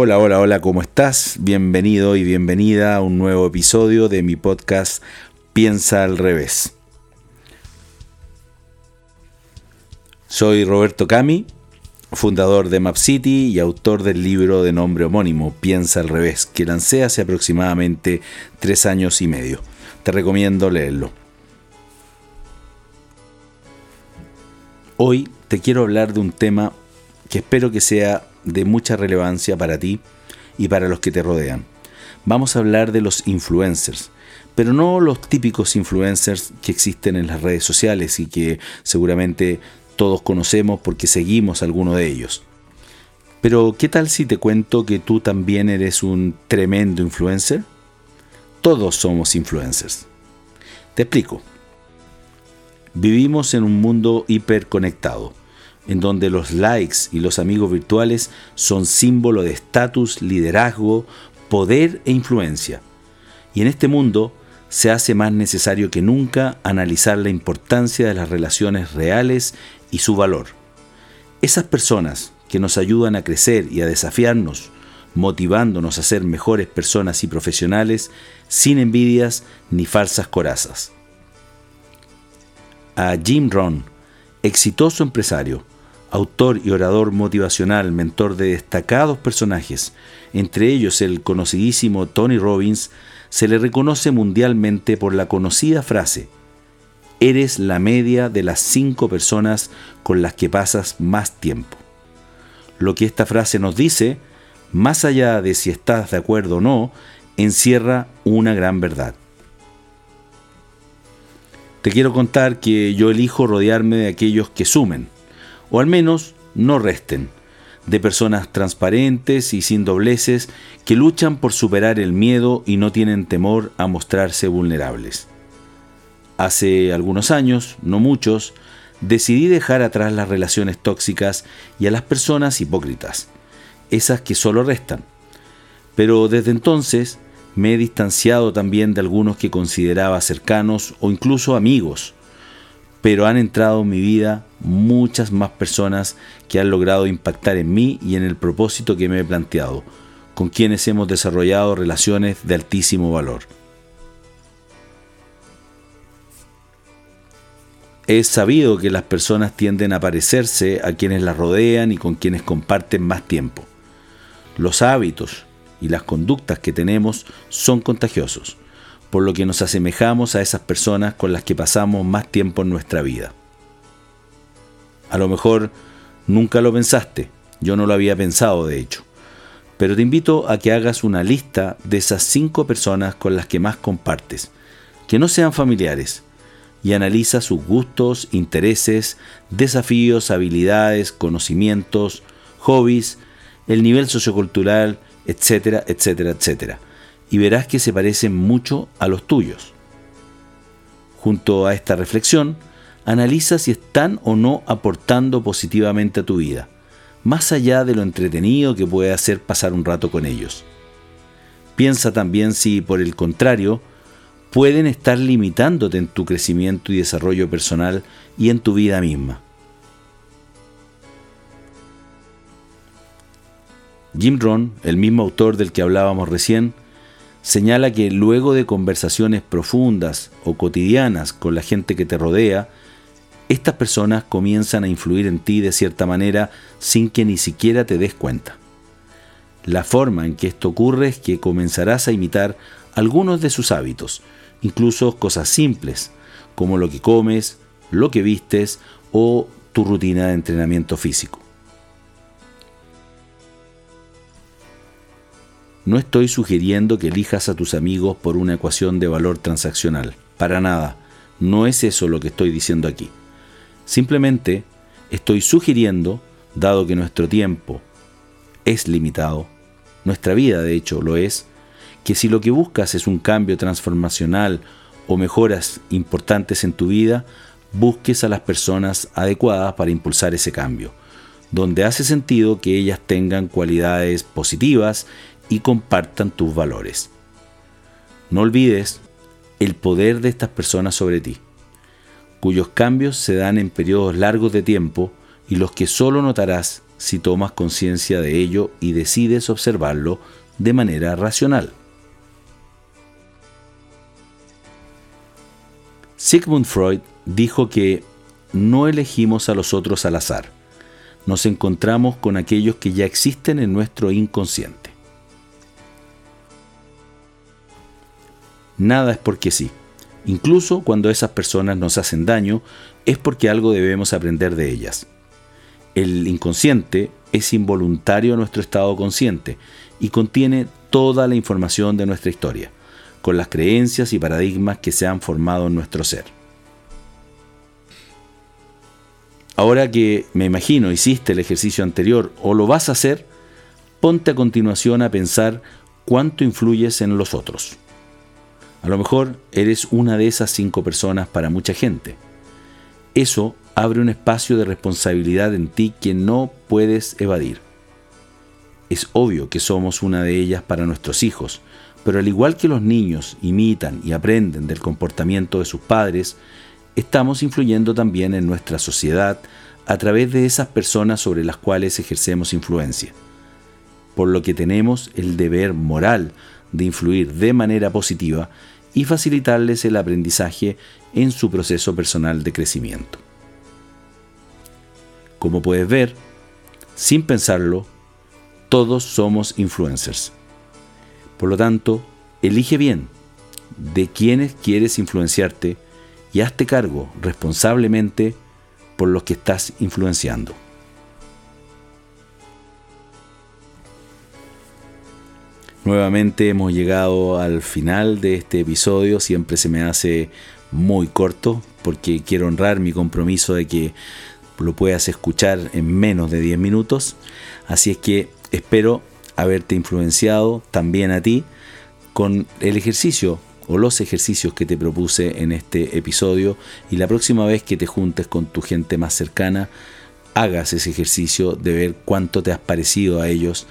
Hola, hola, hola, ¿cómo estás? Bienvenido y bienvenida a un nuevo episodio de mi podcast Piensa al revés. Soy Roberto Cami, fundador de MapCity y autor del libro de nombre homónimo Piensa al revés, que lancé hace aproximadamente tres años y medio. Te recomiendo leerlo. Hoy te quiero hablar de un tema que espero que sea de mucha relevancia para ti y para los que te rodean. Vamos a hablar de los influencers, pero no los típicos influencers que existen en las redes sociales y que seguramente todos conocemos porque seguimos alguno de ellos. Pero ¿qué tal si te cuento que tú también eres un tremendo influencer? Todos somos influencers. Te explico. Vivimos en un mundo hiperconectado en donde los likes y los amigos virtuales son símbolo de estatus, liderazgo, poder e influencia. Y en este mundo se hace más necesario que nunca analizar la importancia de las relaciones reales y su valor. Esas personas que nos ayudan a crecer y a desafiarnos, motivándonos a ser mejores personas y profesionales sin envidias ni falsas corazas. A Jim Rohn, exitoso empresario, autor y orador motivacional, mentor de destacados personajes, entre ellos el conocidísimo Tony Robbins, se le reconoce mundialmente por la conocida frase, eres la media de las cinco personas con las que pasas más tiempo. Lo que esta frase nos dice, más allá de si estás de acuerdo o no, encierra una gran verdad. Te quiero contar que yo elijo rodearme de aquellos que sumen, o al menos no resten, de personas transparentes y sin dobleces que luchan por superar el miedo y no tienen temor a mostrarse vulnerables. Hace algunos años, no muchos, decidí dejar atrás las relaciones tóxicas y a las personas hipócritas, esas que solo restan. Pero desde entonces me he distanciado también de algunos que consideraba cercanos o incluso amigos, pero han entrado en mi vida muchas más personas que han logrado impactar en mí y en el propósito que me he planteado, con quienes hemos desarrollado relaciones de altísimo valor. Es sabido que las personas tienden a parecerse a quienes las rodean y con quienes comparten más tiempo. Los hábitos y las conductas que tenemos son contagiosos por lo que nos asemejamos a esas personas con las que pasamos más tiempo en nuestra vida. A lo mejor nunca lo pensaste, yo no lo había pensado de hecho, pero te invito a que hagas una lista de esas cinco personas con las que más compartes, que no sean familiares, y analiza sus gustos, intereses, desafíos, habilidades, conocimientos, hobbies, el nivel sociocultural, etcétera, etcétera, etcétera y verás que se parecen mucho a los tuyos. Junto a esta reflexión, analiza si están o no aportando positivamente a tu vida, más allá de lo entretenido que puede hacer pasar un rato con ellos. Piensa también si, por el contrario, pueden estar limitándote en tu crecimiento y desarrollo personal y en tu vida misma. Jim Rohn, el mismo autor del que hablábamos recién, señala que luego de conversaciones profundas o cotidianas con la gente que te rodea, estas personas comienzan a influir en ti de cierta manera sin que ni siquiera te des cuenta. La forma en que esto ocurre es que comenzarás a imitar algunos de sus hábitos, incluso cosas simples, como lo que comes, lo que vistes o tu rutina de entrenamiento físico. No estoy sugiriendo que elijas a tus amigos por una ecuación de valor transaccional. Para nada. No es eso lo que estoy diciendo aquí. Simplemente estoy sugiriendo, dado que nuestro tiempo es limitado, nuestra vida de hecho lo es, que si lo que buscas es un cambio transformacional o mejoras importantes en tu vida, busques a las personas adecuadas para impulsar ese cambio, donde hace sentido que ellas tengan cualidades positivas y compartan tus valores. No olvides el poder de estas personas sobre ti, cuyos cambios se dan en periodos largos de tiempo y los que solo notarás si tomas conciencia de ello y decides observarlo de manera racional. Sigmund Freud dijo que no elegimos a los otros al azar, nos encontramos con aquellos que ya existen en nuestro inconsciente. Nada es porque sí. Incluso cuando esas personas nos hacen daño, es porque algo debemos aprender de ellas. El inconsciente es involuntario a nuestro estado consciente y contiene toda la información de nuestra historia, con las creencias y paradigmas que se han formado en nuestro ser. Ahora que me imagino hiciste el ejercicio anterior o lo vas a hacer, ponte a continuación a pensar cuánto influyes en los otros. A lo mejor eres una de esas cinco personas para mucha gente. Eso abre un espacio de responsabilidad en ti que no puedes evadir. Es obvio que somos una de ellas para nuestros hijos, pero al igual que los niños imitan y aprenden del comportamiento de sus padres, estamos influyendo también en nuestra sociedad a través de esas personas sobre las cuales ejercemos influencia, por lo que tenemos el deber moral de influir de manera positiva y facilitarles el aprendizaje en su proceso personal de crecimiento. Como puedes ver, sin pensarlo, todos somos influencers. Por lo tanto, elige bien de quiénes quieres influenciarte y hazte cargo responsablemente por los que estás influenciando. Nuevamente hemos llegado al final de este episodio, siempre se me hace muy corto porque quiero honrar mi compromiso de que lo puedas escuchar en menos de 10 minutos, así es que espero haberte influenciado también a ti con el ejercicio o los ejercicios que te propuse en este episodio. Y la próxima vez que te juntes con tu gente más cercana, hagas ese ejercicio de ver cuánto te has parecido a ellos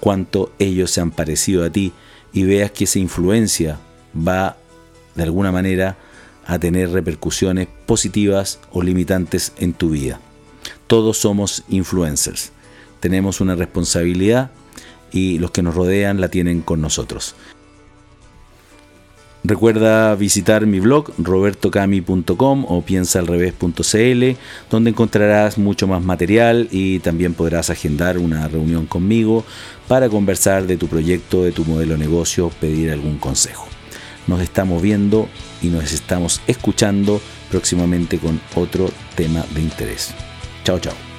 cuánto ellos se han parecido a ti y veas que esa influencia va de alguna manera a tener repercusiones positivas o limitantes en tu vida. Todos somos influencers. Tenemos una responsabilidad y los que nos rodean la tienen con nosotros. Recuerda visitar mi blog robertocami.com o piensaalrevés.cl donde encontrarás mucho más material y también podrás agendar una reunión conmigo para conversar de tu proyecto, de tu modelo de negocio, pedir algún consejo. Nos estamos viendo y nos estamos escuchando próximamente con otro tema de interés. Chao, chao.